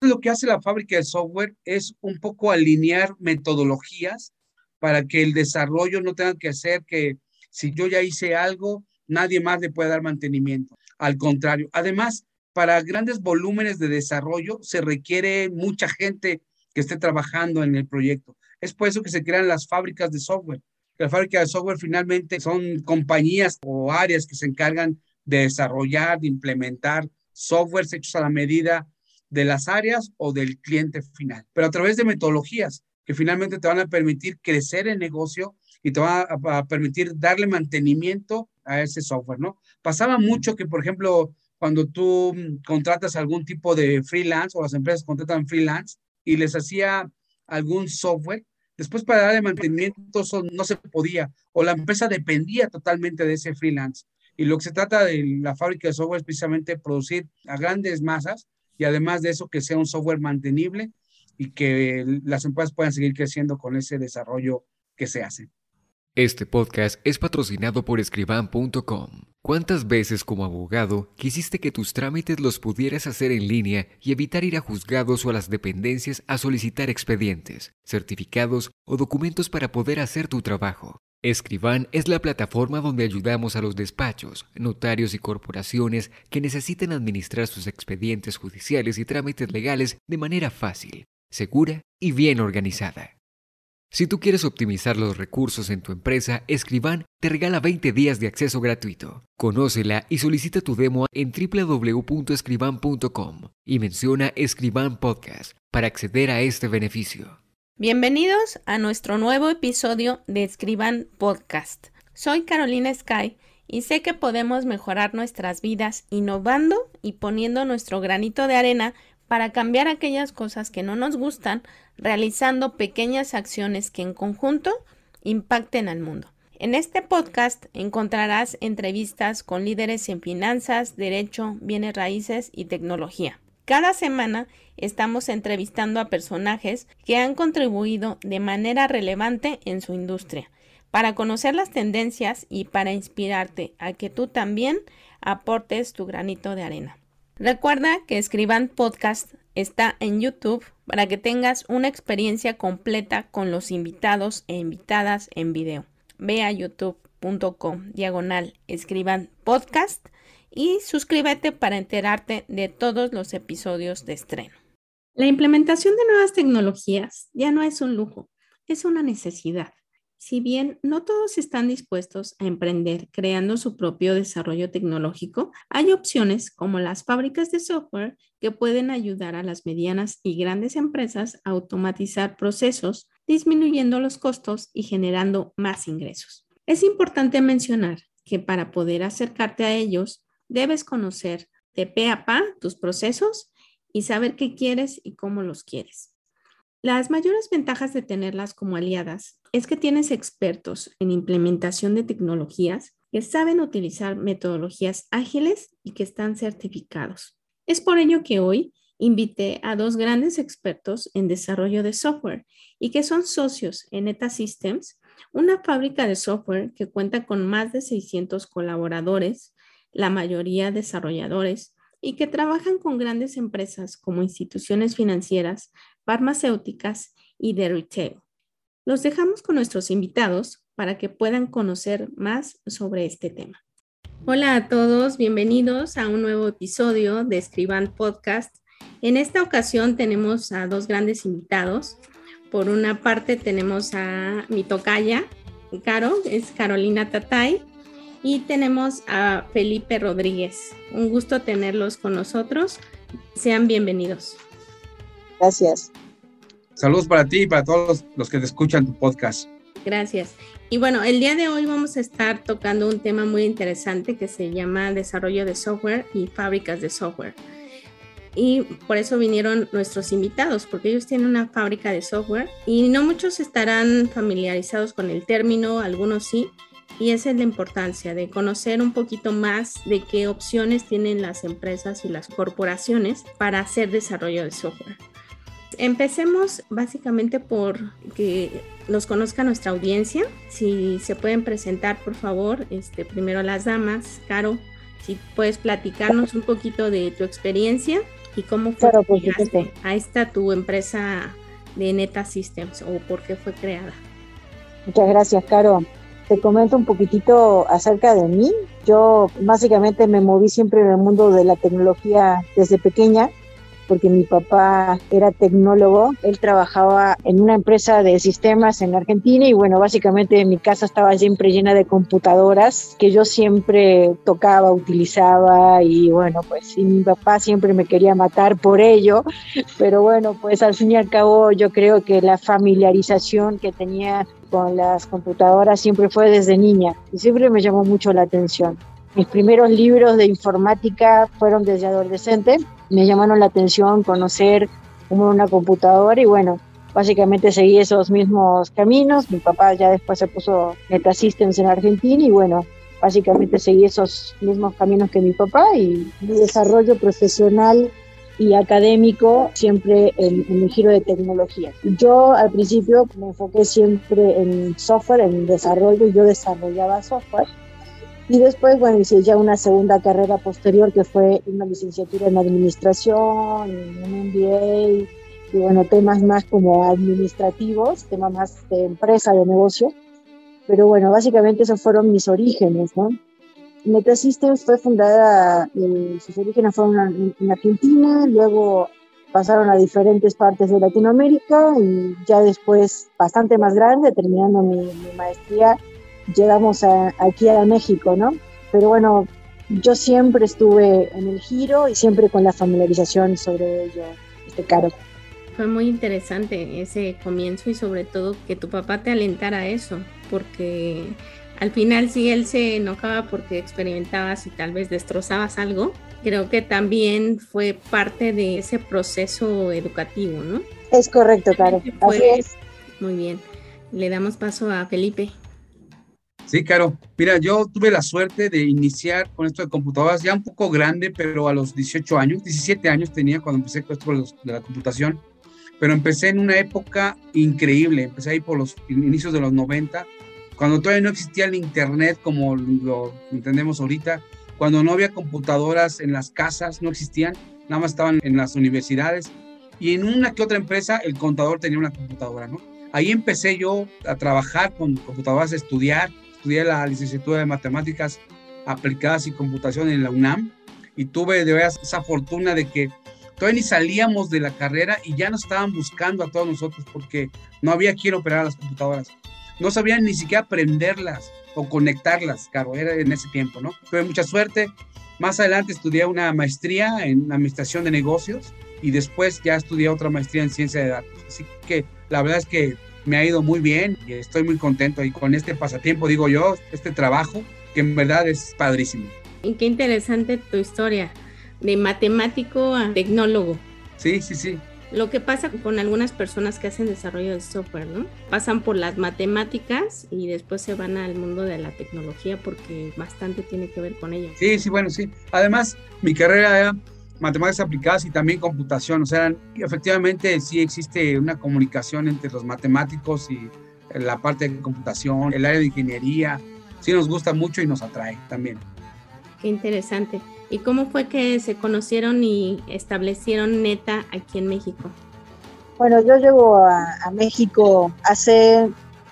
lo que hace la fábrica de software es un poco alinear metodologías para que el desarrollo no tenga que hacer que si yo ya hice algo, nadie más le pueda dar mantenimiento. Al contrario, además, para grandes volúmenes de desarrollo se requiere mucha gente que esté trabajando en el proyecto. Es por eso que se crean las fábricas de software. Las fábricas de software finalmente son compañías o áreas que se encargan de desarrollar, de implementar softwares hechos a la medida de las áreas o del cliente final, pero a través de metodologías que finalmente te van a permitir crecer el negocio y te van a, permitir darle mantenimiento a ese software, ¿no? Pasaba mucho que, por ejemplo, cuando tú contratas algún tipo de freelance o las empresas contratan freelance y les hacía algún software, después para darle mantenimiento eso no se podía o la empresa dependía totalmente de ese freelance. Y lo que se trata de la fábrica de software es precisamente producir a grandes masas y además de eso que sea un software mantenible y que las empresas puedan seguir creciendo con ese desarrollo que se hace. Este podcast es patrocinado por escriban.com. ¿Cuántas veces como abogado quisiste que tus trámites los pudieras hacer en línea y evitar ir a juzgados o a las dependencias a solicitar expedientes, certificados o documentos para poder hacer tu trabajo? Escriban es la plataforma donde ayudamos a los despachos, notarios y corporaciones que necesiten administrar sus expedientes judiciales y trámites legales de manera fácil, segura y bien organizada. Si tú quieres optimizar los recursos en tu empresa, Escriban te regala 20 días de acceso gratuito. Conócela y solicita tu demo en www.escriban.com y menciona Escriban Podcast para acceder a este beneficio. Bienvenidos a nuestro nuevo episodio de Escriban Podcast. Soy Carolina Sky y sé que podemos mejorar nuestras vidas innovando y poniendo nuestro granito de arena para cambiar aquellas cosas que no nos gustan, realizando pequeñas acciones que en conjunto impacten al mundo. En este podcast encontrarás entrevistas con líderes en finanzas, derecho, bienes raíces y tecnología. Cada semana estamos entrevistando a personajes que han contribuido de manera relevante en su industria, para conocer las tendencias y para inspirarte a que tú también aportes tu granito de arena. Recuerda que Escriban Podcast está en YouTube para que tengas una experiencia completa con los invitados e invitadas en video. Ve a youtube.com diagonal escriban podcast y suscríbete para enterarte de todos los episodios de estreno. La implementación de nuevas tecnologías ya no es un lujo, es una necesidad. Si bien no todos están dispuestos a emprender creando su propio desarrollo tecnológico, hay opciones como las fábricas de software que pueden ayudar a las medianas y grandes empresas a automatizar procesos, disminuyendo los costos y generando más ingresos. Es importante mencionar que para poder acercarte a ellos, Debes conocer de pe a pa tus procesos y saber qué quieres y cómo los quieres. Las mayores ventajas de tenerlas como aliadas es que tienes expertos en implementación de tecnologías que saben utilizar metodologías ágiles y que están certificados. Es por ello que hoy invité a dos grandes expertos en desarrollo de software y que son socios en Eta Systems, una fábrica de software que cuenta con más de 600 colaboradores la mayoría desarrolladores, y que trabajan con grandes empresas como instituciones financieras, farmacéuticas y de retail. Los dejamos con nuestros invitados para que puedan conocer más sobre este tema. Hola a todos, bienvenidos a un nuevo episodio de Escriban Podcast. En esta ocasión tenemos a dos grandes invitados. Por una parte tenemos a mi tocaya, Caro, es Carolina Tatay, y tenemos a Felipe Rodríguez. Un gusto tenerlos con nosotros. Sean bienvenidos. Gracias. Saludos para ti y para todos los que te escuchan tu podcast. Gracias. Y bueno, el día de hoy vamos a estar tocando un tema muy interesante que se llama desarrollo de software y fábricas de software. Y por eso vinieron nuestros invitados, porque ellos tienen una fábrica de software y no muchos estarán familiarizados con el término, algunos sí, y esa es la importancia de conocer un poquito más de qué opciones tienen las empresas y las corporaciones para hacer desarrollo de software. Empecemos básicamente por que los conozca nuestra audiencia. Si se pueden presentar, por favor, este, primero las damas. Caro, si puedes platicarnos un poquito de tu experiencia ¿Y cómo fue claro, que a esta tu empresa de Neta Systems o por qué fue creada? Muchas gracias, Caro. Te comento un poquitito acerca de mí. Yo básicamente me moví siempre en el mundo de la tecnología desde pequeña porque mi papá era tecnólogo, él trabajaba en una empresa de sistemas en Argentina y bueno, básicamente mi casa estaba siempre llena de computadoras que yo siempre tocaba, utilizaba y bueno, pues y mi papá siempre me quería matar por ello, pero bueno, pues al fin y al cabo yo creo que la familiarización que tenía con las computadoras siempre fue desde niña y siempre me llamó mucho la atención. Mis primeros libros de informática fueron desde adolescente me llamaron la atención conocer cómo una computadora y bueno, básicamente seguí esos mismos caminos. Mi papá ya después se puso Metasystems en Argentina y bueno, básicamente seguí esos mismos caminos que mi papá y mi desarrollo profesional y académico siempre en, en, giro de tecnología. Yo al principio me enfoqué siempre en software, en desarrollo, y yo desarrollaba software y después, bueno, hice ya una segunda carrera posterior que fue una licenciatura en administración, un MBA, y bueno, temas más como administrativos, temas más de empresa, de negocio. Pero bueno, básicamente esos fueron mis orígenes, ¿no? Metasystems fue fundada, eh, sus orígenes fueron en, Argentina, luego pasaron a diferentes partes de Latinoamérica y ya después, bastante más grande, terminando mi, mi maestría llegamos aquí a México, ¿no? Pero bueno, yo siempre estuve en el giro y siempre con la familiarización sobre ello, este caro. Fue muy interesante ese comienzo y sobre todo que tu papá te alentara a eso, porque al final si él se enojaba porque experimentabas y tal vez destrozabas algo, creo que también fue parte de ese proceso educativo, ¿no? Es correcto, claro. Así es. Muy bien. Le damos paso a Felipe. Sí, claro. Mira, yo tuve la suerte de iniciar con esto de computadoras ya un poco grande, pero a los 18 años, 17 años tenía cuando empecé con esto de la computación, pero empecé en una época increíble, empecé ahí por los inicios de los 90, cuando todavía no existía el Internet como lo entendemos ahorita, cuando no había computadoras en las casas, no existían, nada más estaban en las universidades, y en una que otra empresa el contador tenía una computadora, ¿no? Ahí empecé yo a trabajar con computadoras, a estudiar, estudié la licenciatura de matemáticas aplicadas y computación en la UNAM y tuve de veras esa fortuna de que todavía ni salíamos de la carrera y ya nos estaban buscando a todos nosotros porque no había quien operar las computadoras. No sabían ni siquiera aprenderlas o conectarlas, claro, era en ese tiempo, ¿no? Tuve mucha suerte. Más adelante estudié una maestría en administración de negocios y después ya estudié otra maestría en ciencia de datos. Así que la verdad es que me ha ido muy bien y estoy muy contento y con este pasatiempo, digo yo, este trabajo que en verdad es padrísimo. Y qué interesante tu historia, de matemático a tecnólogo. Sí, sí, sí. Lo que pasa con algunas personas que hacen desarrollo de software, ¿no? Pasan por las matemáticas y después se van al mundo de la tecnología porque bastante tiene que ver con ello. Sí, sí, bueno, sí. Además, mi carrera era matemáticas aplicadas y también computación. O sea, efectivamente sí existe una comunicación entre los matemáticos y la parte de computación, el área de ingeniería. Sí nos gusta mucho y nos atrae también. Qué interesante. ¿Y cómo fue que se conocieron y establecieron Neta aquí en México? Bueno, yo llego a, a México hace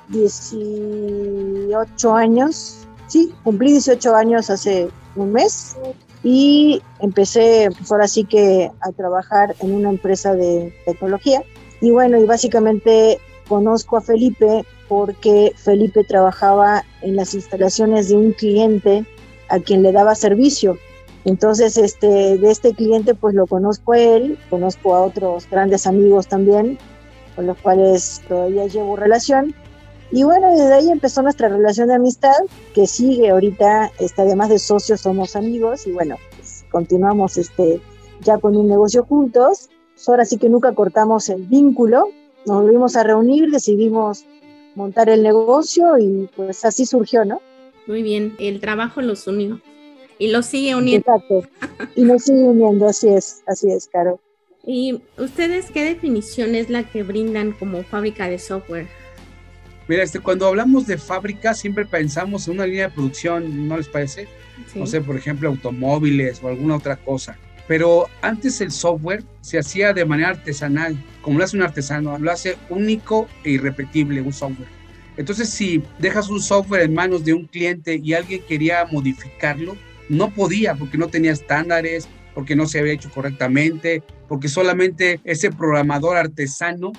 18 años. Sí, cumplí 18 años hace un mes y empecé pues ahora sí que a trabajar en una empresa de tecnología. Y bueno y básicamente conozco a Felipe porque Felipe trabajaba en las instalaciones de un cliente a quien le daba servicio. Entonces este de este cliente pues lo conozco a él conozco a otros grandes amigos también con los cuales todavía llevo relación y bueno, desde ahí empezó nuestra relación de amistad, que sigue ahorita, este, además de socios, somos amigos y bueno, pues, continuamos este, ya con un negocio juntos. Ahora sí que nunca cortamos el vínculo, nos volvimos a reunir, decidimos montar el negocio y pues así surgió, ¿no? Muy bien, el trabajo los unió y los sigue uniendo. Exacto, y nos sigue uniendo, así es, así es, Caro. ¿Y ustedes qué definición es la que brindan como fábrica de software? Mira, este, cuando hablamos de fábrica siempre pensamos en una línea de producción, ¿no les parece? No sé, por ejemplo, automóviles o alguna otra cosa. Pero antes el software se hacía de manera artesanal, como lo hace un artesano, lo hace único e irrepetible un software. Entonces, si dejas un software en manos de un cliente y alguien quería modificarlo, no podía porque no tenía estándares, porque no se había hecho correctamente, porque solamente ese programador artesano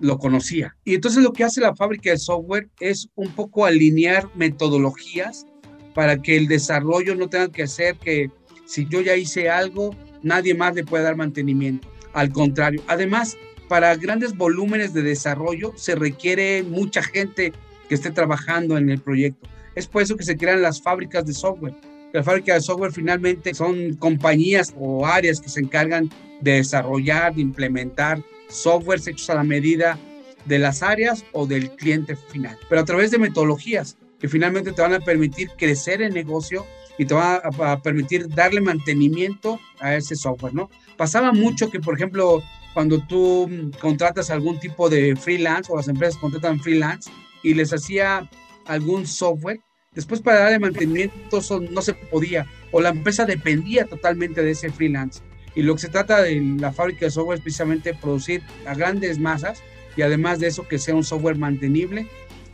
lo conocía. Y entonces lo que hace la fábrica de software es un poco alinear metodologías para que el desarrollo no tenga que hacer que si yo ya hice algo, nadie más le puede dar mantenimiento. Al contrario, además, para grandes volúmenes de desarrollo se requiere mucha gente que esté trabajando en el proyecto. Es por eso que se crean las fábricas de software. Las fábricas de software finalmente son compañías o áreas que se encargan de desarrollar, de implementar softwares hechos a la medida de las áreas o del cliente final, pero a través de metodologías que finalmente te van a permitir crecer el negocio y te van a, permitir darle mantenimiento a ese software, ¿no? Pasaba mucho que, por ejemplo, cuando tú contratas algún tipo de freelance o las empresas contratan freelance y les hacía algún software, después para darle mantenimiento eso no se podía o la empresa dependía totalmente de ese freelance. Y lo que se trata de la fábrica de software es precisamente producir a grandes masas y además de eso que sea un software mantenible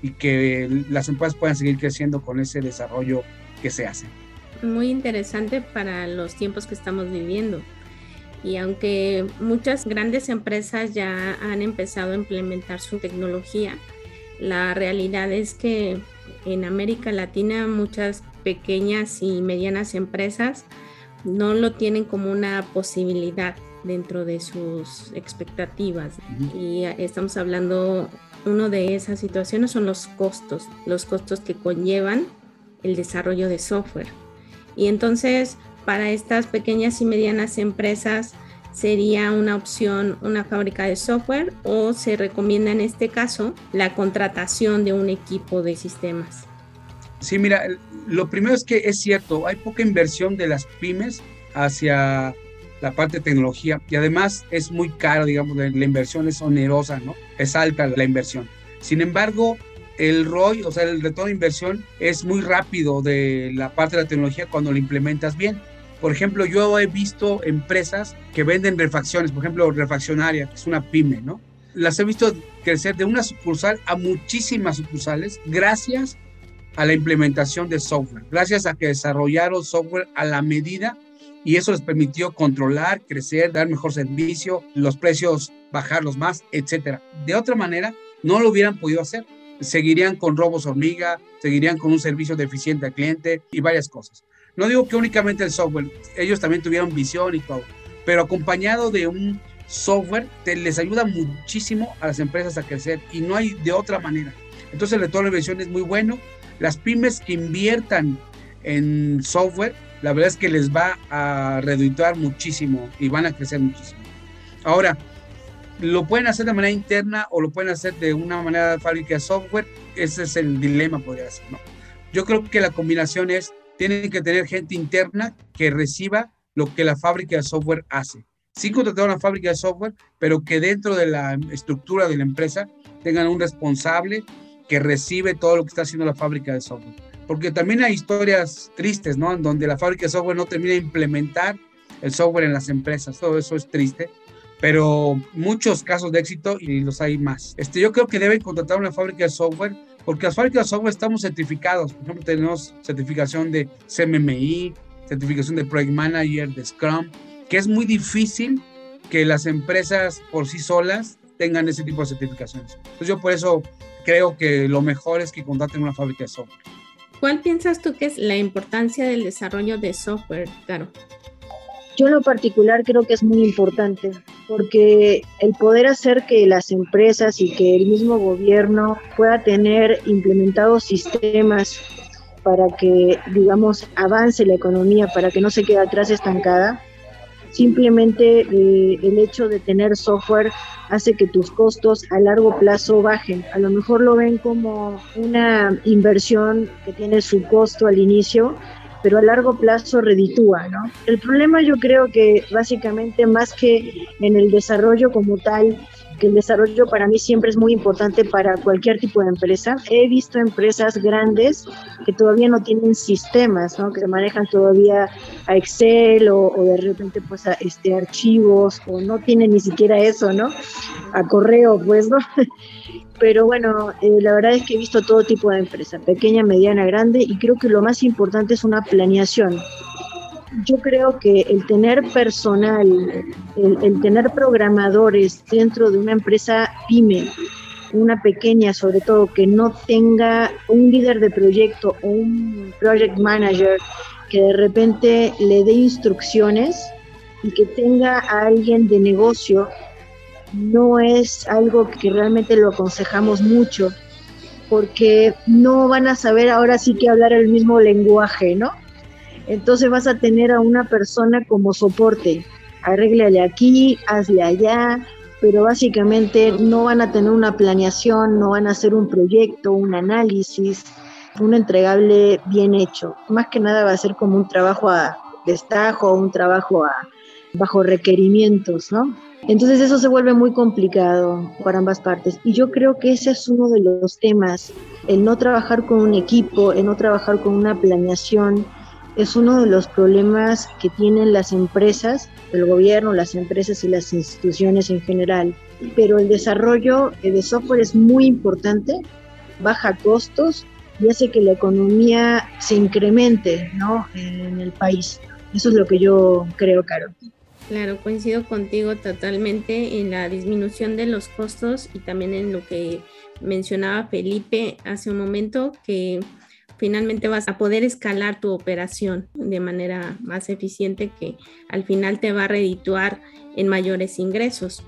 y que las empresas puedan seguir creciendo con ese desarrollo que se hace. Muy interesante para los tiempos que estamos viviendo. Y aunque muchas grandes empresas ya han empezado a implementar su tecnología, la realidad es que en América Latina muchas pequeñas y medianas empresas no lo tienen como una posibilidad dentro de sus expectativas. Y estamos hablando, uno de esas situaciones son los costos, los costos que conllevan el desarrollo de software. Y entonces, para estas pequeñas y medianas empresas, sería una opción una fábrica de software o se recomienda en este caso la contratación de un equipo de sistemas. Sí, mira, lo primero es que es cierto, hay poca inversión de las pymes hacia la parte de tecnología y además es muy caro, digamos, la, inversión es onerosa, ¿no? Es alta la inversión. Sin embargo, el ROI, o sea, el retorno de inversión es muy rápido de la parte de la tecnología cuando lo implementas bien. Por ejemplo, yo he visto empresas que venden refacciones, por ejemplo, refaccionaria, que es una pyme, ¿no? Las he visto crecer de una sucursal a muchísimas sucursales gracias a la implementación de software, gracias a que desarrollaron software a la medida y eso les permitió controlar, crecer, dar mejor servicio, los precios bajarlos más, etcétera. De otra manera, no lo hubieran podido hacer. Seguirían con robos hormiga, seguirían con un servicio deficiente al cliente y varias cosas. No digo que únicamente el software, ellos también tuvieron visión y todo, pero acompañado de un software te, les ayuda muchísimo a las empresas a crecer y no hay de otra manera. Entonces el retorno de inversión es muy bueno las pymes que inviertan en software, la verdad es que les va a redituar muchísimo y van a crecer muchísimo. Ahora, lo pueden hacer de manera interna o lo pueden hacer de una manera de fábrica de software. Ese es el dilema, podría ser. ¿no? Yo creo que la combinación es, tienen que tener gente interna que reciba lo que la fábrica de software hace. Sí contratar una fábrica de software, pero que dentro de la estructura de la empresa tengan un responsable que recibe todo lo que está haciendo la fábrica de software. Porque también hay historias tristes, ¿no? En donde la fábrica de software no termina de implementar el software en las empresas. Todo eso es triste. Pero muchos casos de éxito y los hay más. Este, yo creo que deben contratar una fábrica de software porque las fábricas de software estamos certificados. Por ejemplo, tenemos certificación de CMMI, certificación de Project Manager, de Scrum, que es muy difícil que las empresas por sí solas tengan ese tipo de certificaciones. Entonces yo por eso creo que lo mejor es que contraten una fábrica de software. ¿Cuál piensas tú que es la importancia del desarrollo de software, Caro? Yo en lo particular creo que es muy importante porque el poder hacer que las empresas y que el mismo gobierno pueda tener implementados sistemas para que, digamos, avance la economía, para que no se quede atrás estancada, simplemente eh, el hecho de tener software hace que tus costos a largo plazo bajen. A lo mejor lo ven como una inversión que tiene su costo al inicio, pero a largo plazo reditúa, ¿no? El problema yo creo que básicamente más que en el desarrollo como tal, que el desarrollo para mí siempre es muy importante para cualquier tipo de empresa. He visto empresas grandes que todavía no tienen sistemas, ¿no? que manejan todavía a Excel o, de repente pues a este, archivos o no tienen ni siquiera eso, ¿no? A correo, pues, ¿no? Pero bueno, eh, la verdad es que he visto todo tipo de empresas, pequeña, mediana, grande, y creo que lo más importante es una planeación yo creo que el tener personal, el, tener programadores dentro de una empresa pyme, una pequeña sobre todo, que no tenga un líder de proyecto o un project manager que de repente le dé instrucciones y que tenga a alguien de negocio, no es algo que realmente lo aconsejamos mucho, porque no van a saber ahora sí que hablar el mismo lenguaje, ¿no? Entonces vas a tener a una persona como soporte. Arréglale aquí, hazle allá, pero básicamente no van a tener una planeación, no van a hacer un proyecto, un análisis, un entregable bien hecho. Más que nada va a ser como un trabajo a destajo, un trabajo a, bajo requerimientos, ¿no? Entonces eso se vuelve muy complicado para ambas partes. Y yo creo que ese es uno de los temas, el no trabajar con un equipo, el no trabajar con una planeación, es uno de los problemas que tienen las empresas, el gobierno, las empresas y las instituciones en general. Pero el desarrollo de software es muy importante, baja costos y hace que la economía se incremente ¿no? en el país. Eso es lo que yo creo, Caro. Claro, coincido contigo totalmente en la disminución de los costos y también en lo que mencionaba Felipe hace un momento, que finalmente vas a poder escalar tu operación de manera más eficiente que al final te va a redituar en mayores ingresos.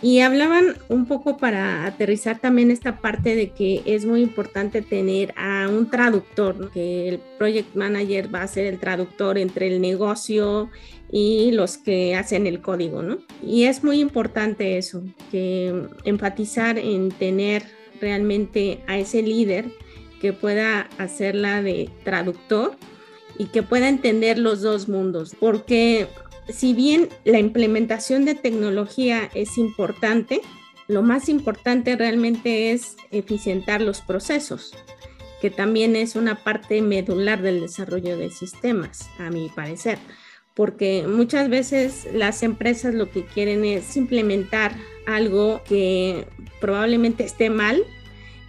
Y hablaban un poco para aterrizar también esta parte de que es muy importante tener a un traductor, que el project manager va a ser el traductor entre el negocio y los que hacen el código, ¿no? Y es muy importante eso, que enfatizar en tener realmente a ese líder que pueda hacerla de traductor y que pueda entender los dos mundos, porque si bien la implementación de tecnología es importante, lo más importante realmente es eficientar los procesos, que también es una parte medular del desarrollo de sistemas, a mi parecer, porque muchas veces las empresas lo que quieren es implementar algo que probablemente esté mal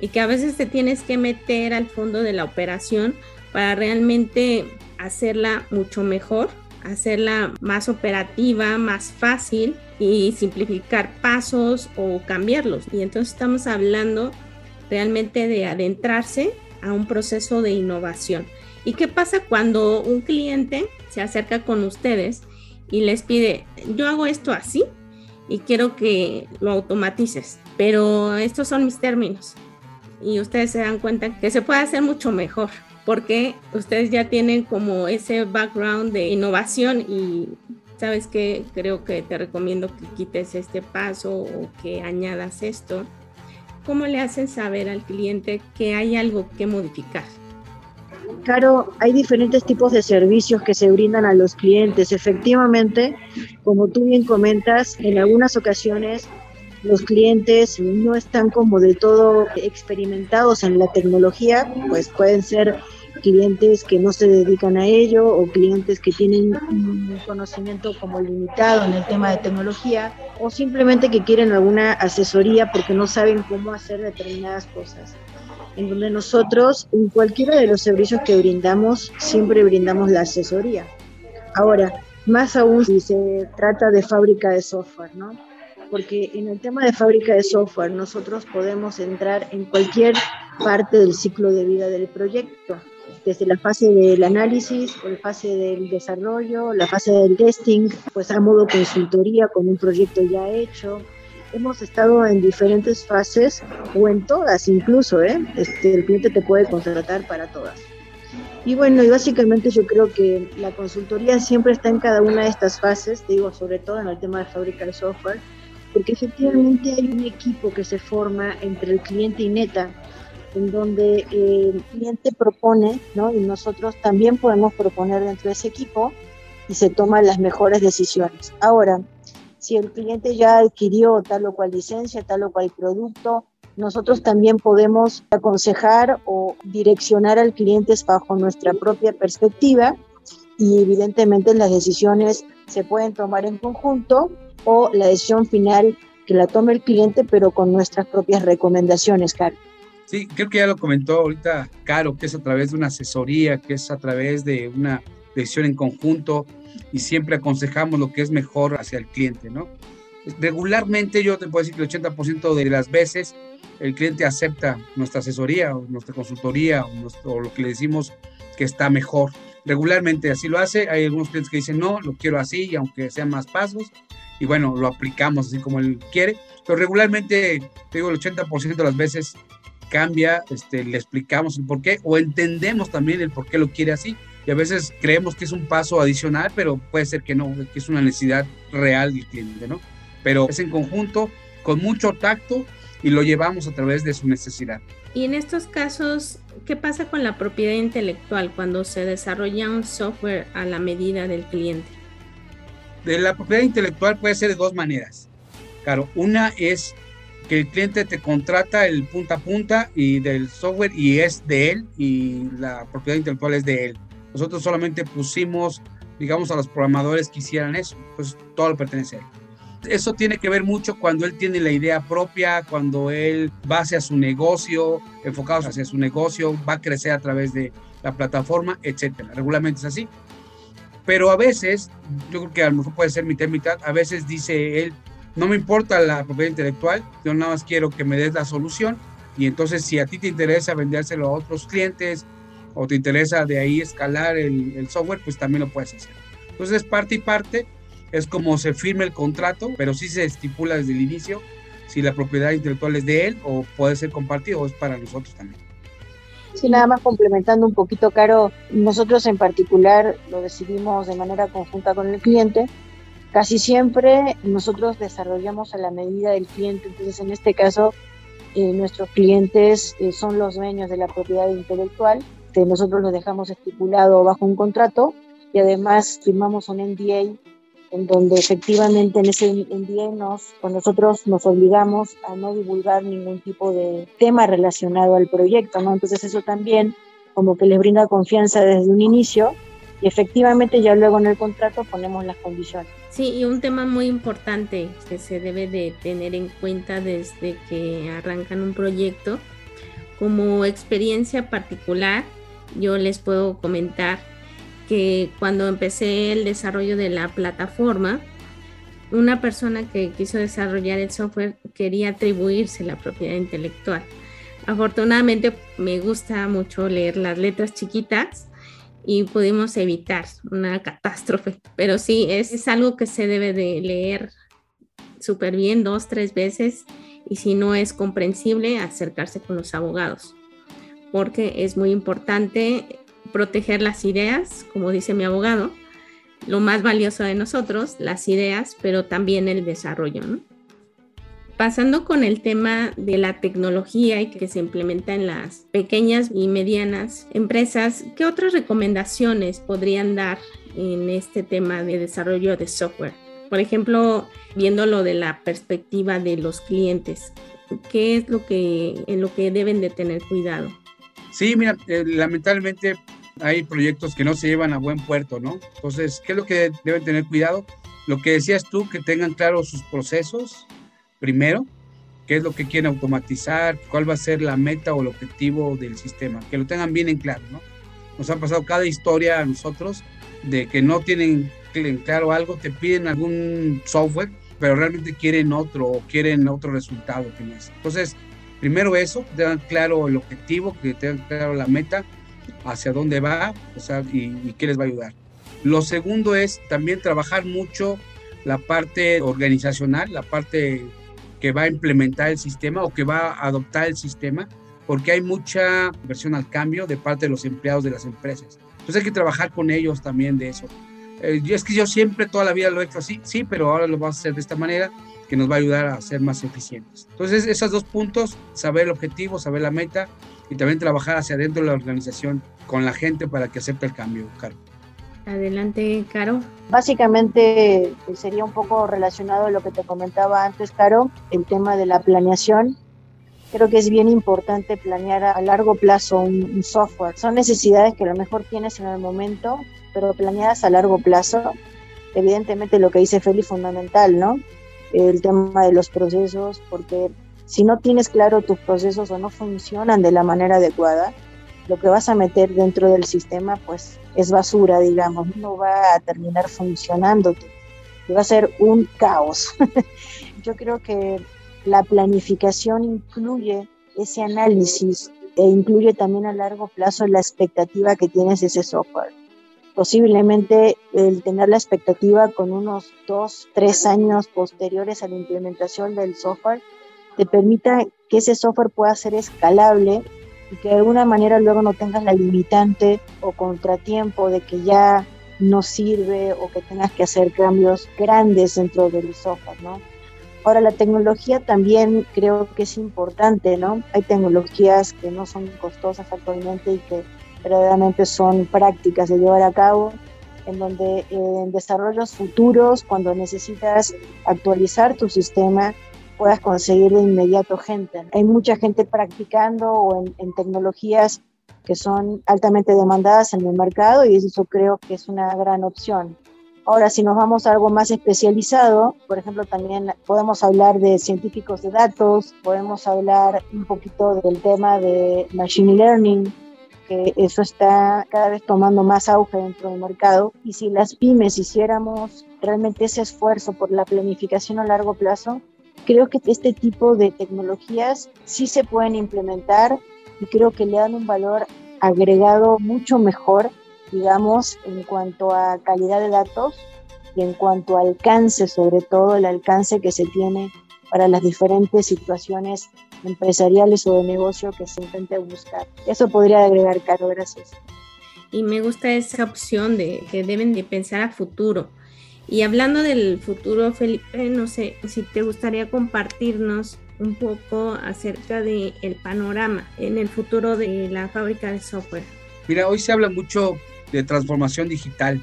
y que a veces te tienes que meter al fondo de la operación para realmente hacerla mucho mejor, hacerla más operativa, más fácil y simplificar pasos o cambiarlos. Y entonces estamos hablando realmente de adentrarse a un proceso de innovación. ¿Y qué pasa cuando un cliente se acerca con ustedes y les pide, yo hago esto así y quiero que lo automatices, pero estos son mis términos? Y ustedes se dan cuenta que se puede hacer mucho mejor porque ustedes ya tienen como ese background de innovación y sabes que creo que te recomiendo que quites este paso o que añadas esto. ¿Cómo le hacen saber al cliente que hay algo que modificar? Claro, hay diferentes tipos de servicios que se brindan a los clientes. Efectivamente, como tú bien comentas, en algunas ocasiones los clientes no están como de todo experimentados en la tecnología, pues pueden ser clientes que no se dedican a ello o clientes que tienen un conocimiento como limitado en el tema de tecnología o simplemente que quieren alguna asesoría porque no saben cómo hacer determinadas cosas. En donde nosotros, en cualquiera de los servicios que brindamos, siempre brindamos la asesoría. Ahora, más aún si se trata de fábrica de software, ¿no? Porque en el tema de fábrica de software nosotros podemos entrar en cualquier parte del ciclo de vida del proyecto, desde la fase del análisis, o la fase del desarrollo, la fase del testing, pues a modo consultoría con un proyecto ya hecho. Hemos estado en diferentes fases o en todas incluso, ¿eh? este, el cliente te puede contratar para todas. Y bueno, y básicamente yo creo que la consultoría siempre está en cada una de estas fases, digo, sobre todo en el tema de fábrica de software, porque efectivamente hay un equipo que se forma entre el cliente y Neta, en donde el cliente propone, ¿no? Y nosotros también podemos proponer dentro de ese equipo y se toman las mejores decisiones. Ahora, si el cliente ya adquirió tal o cual licencia, tal o cual producto, nosotros también podemos aconsejar o direccionar al cliente bajo nuestra propia perspectiva y evidentemente las decisiones se pueden tomar en conjunto o la decisión final que la tome el cliente, pero con nuestras propias recomendaciones, Caro. Sí, creo que ya lo comentó ahorita Caro, que es a través de una asesoría, que es a través de una decisión en conjunto y siempre aconsejamos lo que es mejor hacia el cliente, ¿no? Regularmente yo te puedo decir que el 80% de las veces el cliente acepta nuestra asesoría o nuestra consultoría o, lo que le decimos que está mejor. Regularmente así lo hace. Hay algunos clientes que dicen, no, lo quiero así, y aunque sean más pasos. Y bueno, lo aplicamos así como él quiere. Pero regularmente, te digo, el 80% de las veces cambia, este, le explicamos el por qué o entendemos también el por qué lo quiere así. Y a veces creemos que es un paso adicional, pero puede ser que no, que es una necesidad real del cliente, ¿no? Pero es en conjunto, con mucho tacto y lo llevamos a través de su necesidad. Y en estos casos, ¿qué pasa con la propiedad intelectual cuando se desarrolla un software a la medida del cliente? De la propiedad intelectual puede ser de dos maneras. Claro, una es que el cliente te contrata el punta a punta y del software y es de él y la propiedad intelectual es de él. Nosotros solamente pusimos, digamos, a los programadores que hicieran eso, pues todo lo pertenece a él eso tiene que ver mucho cuando él tiene la idea propia, cuando él va hacia su negocio, enfocado hacia su negocio, va a crecer a través de la plataforma, etcétera. Regularmente es así. Pero a veces, yo creo que a lo mejor puede ser mitad mitad, a veces dice él, no me importa la propiedad intelectual, yo nada más quiero que me des la solución y entonces si a ti te interesa vendérselo a otros clientes o te interesa de ahí escalar el, el software, pues también lo puedes hacer. Entonces parte y parte, es como se firma el contrato, pero sí se estipula desde el inicio si la propiedad intelectual es de él o puede ser compartido o es para nosotros también. Sí, nada más complementando un poquito, Caro, nosotros en particular lo decidimos de manera conjunta con el cliente. Casi siempre nosotros desarrollamos a la medida del cliente, entonces en este caso eh, nuestros clientes eh, son los dueños de la propiedad intelectual, que nosotros lo dejamos estipulado bajo un contrato y además firmamos un NDA en donde efectivamente en ese día nos, pues nosotros nos obligamos a no divulgar ningún tipo de tema relacionado al proyecto, ¿no? Entonces eso también como que les brinda confianza desde un inicio y efectivamente ya luego en el contrato ponemos las condiciones. Sí, y un tema muy importante que se debe de tener en cuenta desde que arrancan un proyecto, como experiencia particular, yo les puedo comentar que cuando empecé el desarrollo de la plataforma, una persona que quiso desarrollar el software quería atribuirse la propiedad intelectual. Afortunadamente me gusta mucho leer las letras chiquitas y pudimos evitar una catástrofe, pero sí, es, es algo que se debe de leer súper bien dos, tres veces y si no es comprensible, acercarse con los abogados, porque es muy importante proteger las ideas, como dice mi abogado, lo más valioso de nosotros, las ideas, pero también el desarrollo. Pasando con el tema de la tecnología y que se implementa en las pequeñas y medianas empresas, ¿qué otras recomendaciones podrían dar en este tema de desarrollo de software? Por ejemplo, viéndolo de la perspectiva de los clientes, ¿qué es lo que, en lo que deben de tener cuidado? Sí, mira, eh, lamentablemente hay proyectos que no se llevan a buen puerto, ¿no? Entonces, ¿qué es lo que deben tener cuidado? Lo que decías tú, que tengan claros sus procesos, primero, qué es lo que quieren automatizar, cuál va a ser la meta o el objetivo del sistema, que lo tengan bien en claro, ¿no? Nos ha pasado cada historia a nosotros de que no tienen en claro algo, te piden algún software, pero realmente quieren otro o quieren otro resultado. Entonces, primero eso, tengan claro el objetivo, que tengan claro la meta, hacia dónde va o sea, y, qué les va a ayudar. Lo segundo es también trabajar mucho la parte organizacional, la parte que va a implementar el sistema o que va a adoptar el sistema, porque hay mucha versión al cambio de parte de los empleados de las empresas. Entonces hay que trabajar con ellos también de eso. Eh, es que yo siempre toda la vida lo he hecho así, sí, pero ahora lo vamos a hacer de esta manera que nos va a ayudar a ser más eficientes. Entonces, esos dos puntos, saber el objetivo, saber la meta y también trabajar hacia adentro de la organización con la gente para que acepte el cambio, Caro. Adelante, Caro. Básicamente eh, sería un poco relacionado a lo que te comentaba antes, Caro, el tema de la planeación. Creo que es bien importante planear a largo plazo un, software. Son necesidades que a lo mejor tienes en el momento, pero planeadas a largo plazo. Evidentemente lo que dice Feli es fundamental, ¿no? El tema de los procesos, porque si no tienes claro tus procesos o no funcionan de la manera adecuada, lo que vas a meter dentro del sistema pues es basura, digamos, no va a terminar funcionando, va a ser un caos. Yo creo que la planificación incluye ese análisis e incluye también a largo plazo la expectativa que tienes de ese software. Posiblemente el tener la expectativa con unos dos, tres años posteriores a la implementación del software te permita que ese software pueda ser escalable y que de alguna manera luego no tengas la limitante o contratiempo de que ya no sirve o que tengas que hacer cambios grandes dentro del software, ¿no? Ahora, la tecnología también creo que es importante, ¿no? Hay tecnologías que no son costosas actualmente y que verdaderamente son prácticas de llevar a cabo, en donde eh, en desarrollos futuros, cuando necesitas actualizar tu sistema, puedas conseguir de inmediato gente. Hay mucha gente practicando o en, tecnologías que son altamente demandadas en el mercado y eso creo que es una gran opción. Ahora, si nos vamos a algo más especializado, por ejemplo, también podemos hablar de científicos de datos, podemos hablar un poquito del tema de machine learning, que eso está cada vez tomando más auge dentro del mercado. Y si las pymes hiciéramos realmente ese esfuerzo por la planificación a largo plazo, Creo que este tipo de tecnologías sí se pueden implementar y creo que le dan un valor agregado mucho mejor, digamos, en cuanto a calidad de datos y en cuanto a alcance, sobre todo el alcance que se tiene para las diferentes situaciones empresariales o de negocio que se intente buscar. Eso podría agregar, Caro, gracias. Y me gusta esa opción de que deben de pensar a futuro y hablando del futuro, Felipe, no sé si te gustaría compartirnos un poco acerca del el panorama en el futuro de la fábrica de software. Mira, hoy se habla mucho de transformación digital.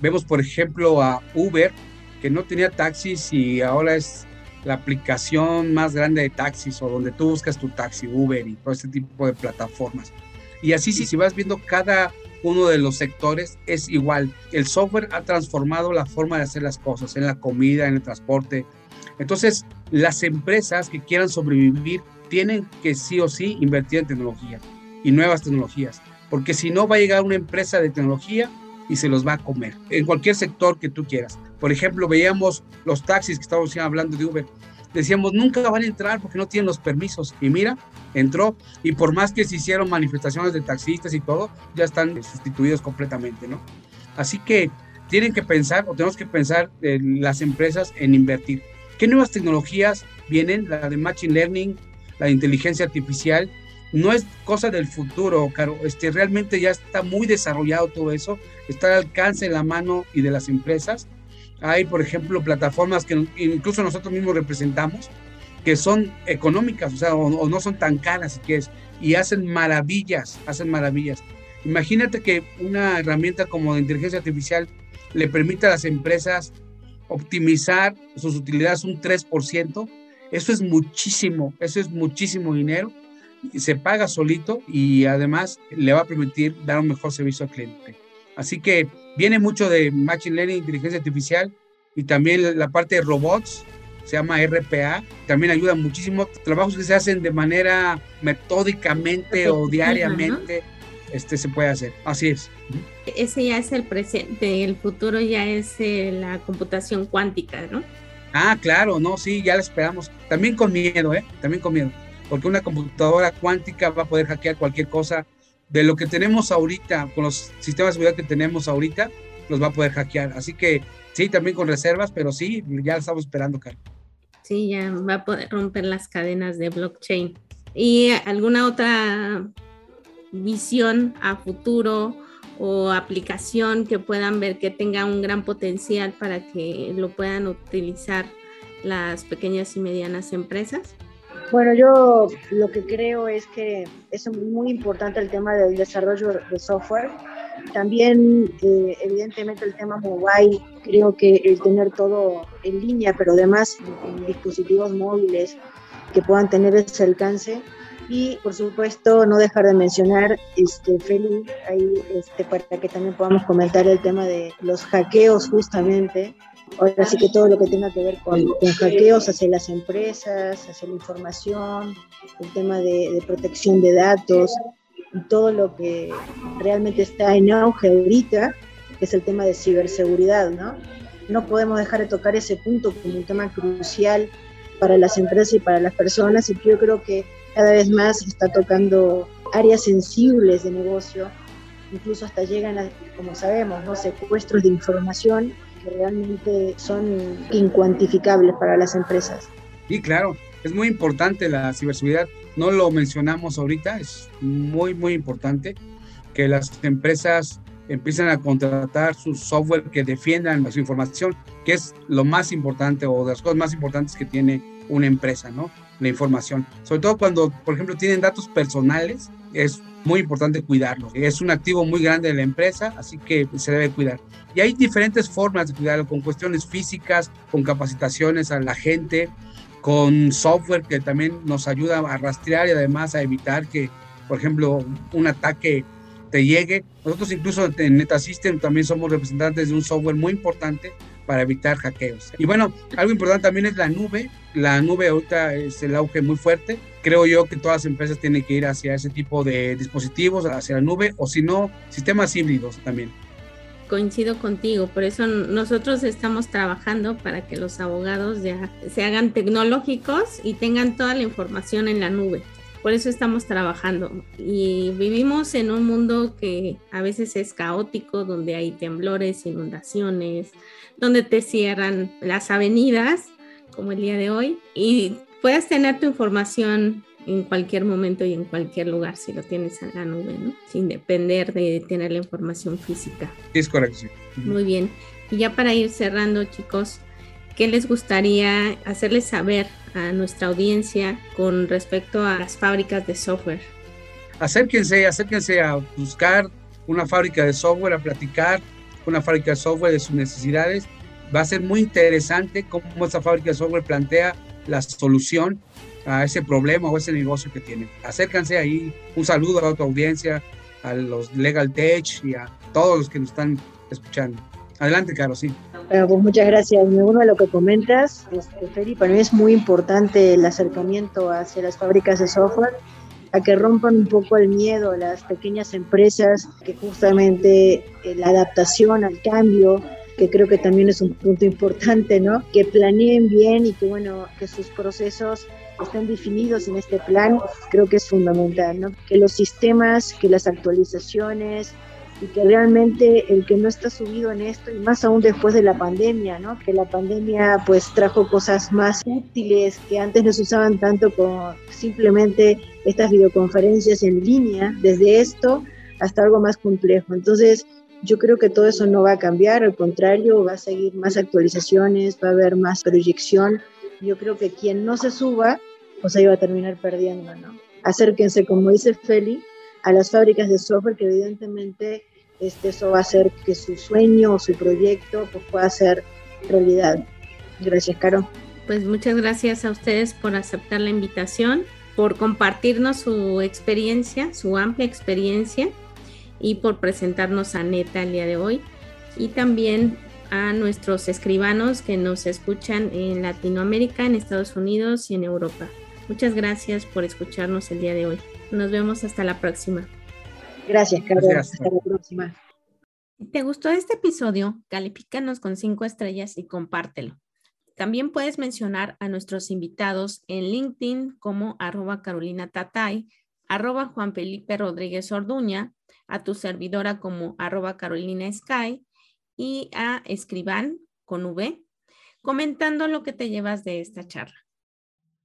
Vemos, por ejemplo, a Uber, que no tenía taxis y ahora es la aplicación más grande de taxis o donde tú buscas tu taxi, Uber y todo este tipo de plataformas. Y así, si, si vas viendo cada uno de los sectores es igual. El software ha transformado la forma de hacer las cosas, en la comida, en el transporte. Entonces, las empresas que quieran sobrevivir tienen que sí o sí invertir en tecnología y nuevas tecnologías, porque si no va a llegar una empresa de tecnología y se los va a comer, en cualquier sector que tú quieras. Por ejemplo, veíamos los taxis que estábamos hablando de Uber decíamos, nunca van a entrar porque no tienen los permisos. Y mira, entró. Y por más que se hicieron manifestaciones de taxistas y todo, ya están sustituidos completamente, ¿no? Así que tienen que pensar, o tenemos que pensar en las empresas en invertir. ¿Qué nuevas tecnologías vienen? La de Machine Learning, la de inteligencia artificial. No es cosa del futuro, Caro. Este, realmente ya está muy desarrollado todo eso. Está al alcance de la mano y de las empresas hay, por ejemplo, plataformas que incluso nosotros mismos representamos, que son económicas, o sea, o, no son tan caras, si es y hacen maravillas, hacen maravillas. Imagínate que una herramienta como de inteligencia artificial le permite a las empresas optimizar sus utilidades un 3%. Eso es muchísimo, eso es muchísimo dinero. Se paga solito y además le va a permitir dar un mejor servicio al cliente. Así que viene mucho de Machine Learning, inteligencia artificial y también la parte de robots, se llama RPA, también ayuda muchísimo. Trabajos que se hacen de manera metódicamente o diariamente, este se puede hacer. Así es. Ese ya es el presente, el futuro ya es eh, la computación cuántica, ¿no? Ah, claro, no, sí, ya la esperamos. También con miedo, ¿eh? También con miedo. Porque una computadora cuántica va a poder hackear cualquier cosa de lo que tenemos ahorita, con los sistemas de seguridad que tenemos ahorita, los va a poder hackear. Así que sí, también con reservas, pero sí, ya estamos esperando, Carlos. Sí, ya va a poder romper las cadenas de blockchain. ¿Y alguna otra visión a futuro o aplicación que puedan ver que tenga un gran potencial para que lo puedan utilizar las pequeñas y medianas empresas? Bueno, yo lo que creo es que es muy importante el tema del desarrollo de software. También, eh, evidentemente, el tema mobile, creo que el tener todo en línea, pero además dispositivos móviles que puedan tener ese alcance, y por supuesto no dejar de mencionar este Feli ahí este para que también podamos comentar el tema de los hackeos justamente ahora sí que todo lo que tenga que ver con, hackeos hacia las empresas hacia la información el tema de, de protección de datos y todo lo que realmente está en auge ahorita que es el tema de ciberseguridad no no podemos dejar de tocar ese punto como un tema crucial para las empresas y para las personas y yo creo que cada vez más está tocando áreas sensibles de negocio, incluso hasta llegan a, como sabemos, ¿no? secuestros de información realmente son incuantificables para las empresas. Y claro, es muy importante la ciberseguridad. No lo mencionamos ahorita, es muy, muy importante que las empresas empiecen a contratar su software que defiendan su información, que es lo más importante o de las cosas más importantes que tiene una empresa, ¿no? la información. Sobre todo cuando, por ejemplo, tienen datos personales, es muy importante cuidarlos. Es un activo muy grande de la empresa, así que se debe cuidar. Y hay diferentes formas de cuidarlo, con cuestiones físicas, con capacitaciones a la gente, con software que también nos ayuda a rastrear y además a evitar que, por ejemplo, un ataque te llegue. Nosotros incluso en NetaSystem también somos representantes de un software muy importante para evitar hackeos. Y bueno, algo importante también es la nube. La nube ahorita es el auge muy fuerte. Creo yo que todas las empresas tienen que ir hacia ese tipo de dispositivos, hacia la nube, o si no, sistemas híbridos también. Coincido contigo, por eso nosotros estamos trabajando para que los abogados ya se hagan tecnológicos y tengan toda la información en la nube. Por eso estamos trabajando y vivimos en un mundo que a veces es caótico, donde hay temblores, inundaciones, donde te cierran las avenidas, como el día de hoy, y puedes tener tu información en cualquier momento y en cualquier lugar si lo tienes en la nube, ¿no? Sin depender de tener la información física. Es correcto. Muy bien. Y ya para ir cerrando, chicos, ¿qué les gustaría hacerles saber a nuestra audiencia con respecto a las fábricas de software? Acérquense, acérquense a buscar una fábrica de software, a platicar con una fábrica de software de sus necesidades. Va a ser muy interesante cómo esa fábrica de software plantea la solución a ese problema o ese negocio que tienen. Acérquense ahí. Un saludo a tu audiencia, a los Legal Tech y a todos los que nos están escuchando. Adelante, Caro, sí. Pues muchas gracias. Uno a lo que comentas, este. Para mí es muy importante el acercamiento hacia las fábricas de software, a que rompan un poco el miedo a las pequeñas empresas, que justamente eh, la adaptación al cambio, que creo que también es un punto importante, ¿no? Que planeen bien y que, bueno, que sus procesos estén definidos en este plan, creo que es fundamental, ¿no? Que los sistemas, que las actualizaciones, y que realmente el que no está subido en esto, y más aún después de la pandemia, ¿no? que la pandemia pues trajo cosas más útiles que antes no se usaban tanto como simplemente estas videoconferencias en línea, desde esto hasta algo más complejo. Entonces, yo creo que todo eso no va a cambiar, al contrario, va a seguir más actualizaciones, va a haber más proyección. Yo creo que quien no se suba, pues ahí va a terminar perdiendo, ¿no? Acérquense, como dice Feli, a las fábricas de software que evidentemente este, eso va a hacer que su sueño o su proyecto pues, pueda ser realidad. Gracias, Caro. Pues muchas gracias a ustedes por aceptar la invitación, por compartirnos su experiencia, su amplia experiencia y por presentarnos a Neta el día de hoy. Y también a nuestros escribanos que nos escuchan en Latinoamérica, en Estados Unidos y en Europa. Muchas gracias por escucharnos el día de hoy. Nos vemos hasta la próxima. Gracias, Carlos. Hasta la próxima. Si te gustó este episodio, califícanos con cinco estrellas y compártelo. También puedes mencionar a nuestros invitados en LinkedIn como arroba Carolina Tatay, arroba Juan Felipe Rodríguez Orduña, a tu servidora como arroba Carolina Sky y a Escriban con V, comentando lo que te llevas de esta charla.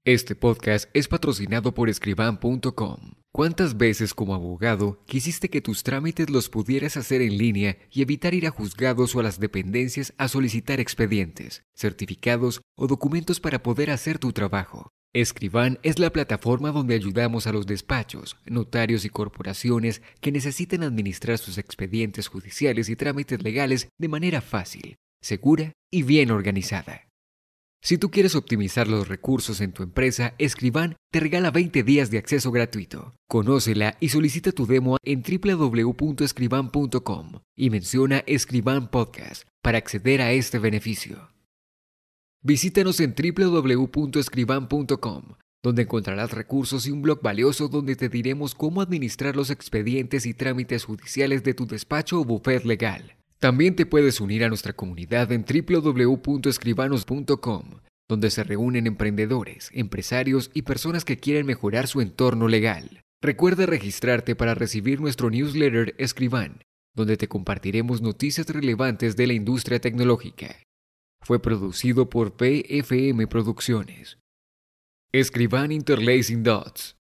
Este podcast es patrocinado por escriban.com. ¿Cuántas veces como abogado quisiste que tus trámites los pudieras hacer en línea y evitar ir a juzgados o a las dependencias a solicitar expedientes, certificados o documentos para poder hacer tu trabajo? Escriban es la plataforma donde ayudamos a los despachos, notarios y corporaciones que necesiten administrar sus expedientes judiciales y trámites legales de manera fácil, segura y bien organizada. Si tú quieres optimizar los recursos en tu empresa, Escriban te regala 20 días de acceso gratuito. Conócela y solicita tu demo en www.escriban.com y menciona Escriban Podcast para acceder a este beneficio. Visítanos en www.escriban.com, donde encontrarás recursos y un blog valioso donde te diremos cómo administrar los expedientes y trámites judiciales de tu despacho o bufet legal. También te puedes unir a nuestra comunidad en www.escribanos.com, donde se reúnen emprendedores, empresarios y personas que quieren mejorar su entorno legal. Recuerda registrarte para recibir nuestro newsletter Escriban, donde te compartiremos noticias relevantes de la industria tecnológica. Fue producido por PFM Producciones. Escriban Interlacing Dots.